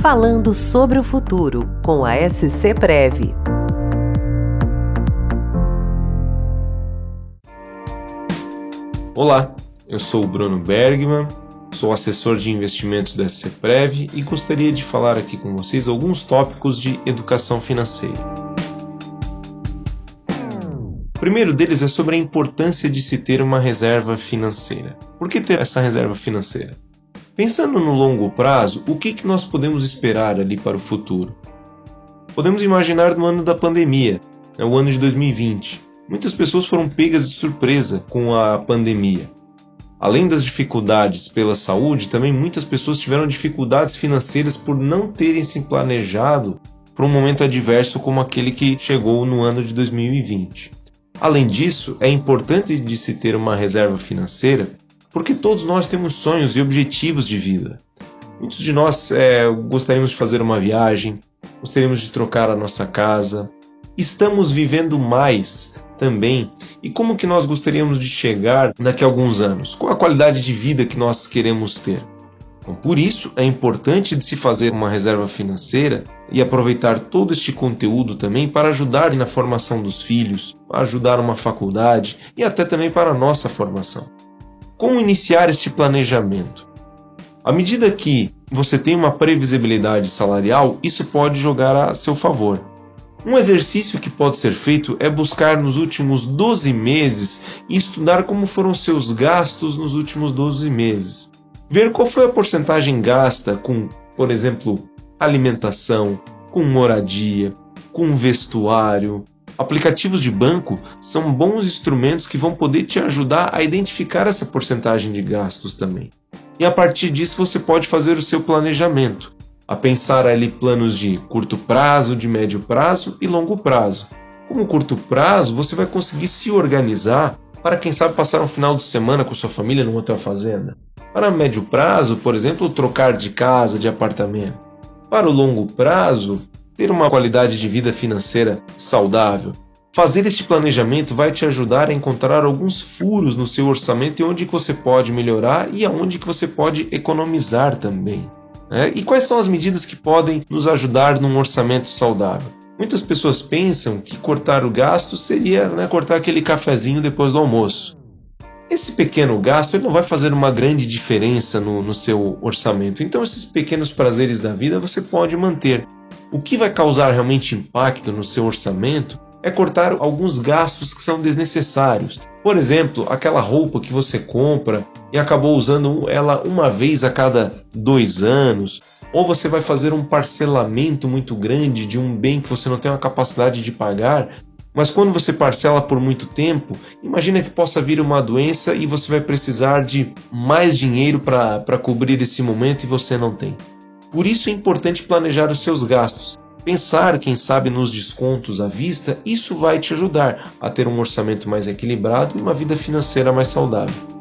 Falando sobre o futuro com a SC Prev. Olá, eu sou o Bruno Bergman, sou assessor de investimentos da SC Prev e gostaria de falar aqui com vocês alguns tópicos de educação financeira. O primeiro deles é sobre a importância de se ter uma reserva financeira. Por que ter essa reserva financeira? Pensando no longo prazo, o que, que nós podemos esperar ali para o futuro? Podemos imaginar no ano da pandemia, né, o ano de 2020. Muitas pessoas foram pegas de surpresa com a pandemia. Além das dificuldades pela saúde, também muitas pessoas tiveram dificuldades financeiras por não terem se planejado para um momento adverso como aquele que chegou no ano de 2020. Além disso, é importante de se ter uma reserva financeira porque todos nós temos sonhos e objetivos de vida. Muitos de nós é, gostaríamos de fazer uma viagem, gostaríamos de trocar a nossa casa. Estamos vivendo mais também e como que nós gostaríamos de chegar daqui a alguns anos? Qual a qualidade de vida que nós queremos ter? Então, por isso é importante de se fazer uma reserva financeira e aproveitar todo este conteúdo também para ajudar na formação dos filhos, ajudar uma faculdade e até também para a nossa formação. Como iniciar este planejamento? À medida que você tem uma previsibilidade salarial, isso pode jogar a seu favor. Um exercício que pode ser feito é buscar nos últimos 12 meses e estudar como foram seus gastos nos últimos 12 meses ver qual foi a porcentagem gasta com, por exemplo, alimentação, com moradia, com vestuário. Aplicativos de banco são bons instrumentos que vão poder te ajudar a identificar essa porcentagem de gastos também. E a partir disso você pode fazer o seu planejamento, a pensar ali planos de curto prazo, de médio prazo e longo prazo. Como curto prazo, você vai conseguir se organizar para quem sabe passar um final de semana com sua família numa hotel fazenda. Para médio prazo, por exemplo, trocar de casa, de apartamento. Para o longo prazo, ter uma qualidade de vida financeira saudável. Fazer este planejamento vai te ajudar a encontrar alguns furos no seu orçamento e onde você pode melhorar e aonde que você pode economizar também. Né? E quais são as medidas que podem nos ajudar num orçamento saudável? Muitas pessoas pensam que cortar o gasto seria né, cortar aquele cafezinho depois do almoço. Esse pequeno gasto ele não vai fazer uma grande diferença no, no seu orçamento. Então, esses pequenos prazeres da vida você pode manter. O que vai causar realmente impacto no seu orçamento é cortar alguns gastos que são desnecessários. Por exemplo, aquela roupa que você compra e acabou usando ela uma vez a cada dois anos, ou você vai fazer um parcelamento muito grande de um bem que você não tem uma capacidade de pagar, mas quando você parcela por muito tempo, imagina que possa vir uma doença e você vai precisar de mais dinheiro para cobrir esse momento e você não tem. Por isso é importante planejar os seus gastos. Pensar, quem sabe, nos descontos à vista, isso vai te ajudar a ter um orçamento mais equilibrado e uma vida financeira mais saudável.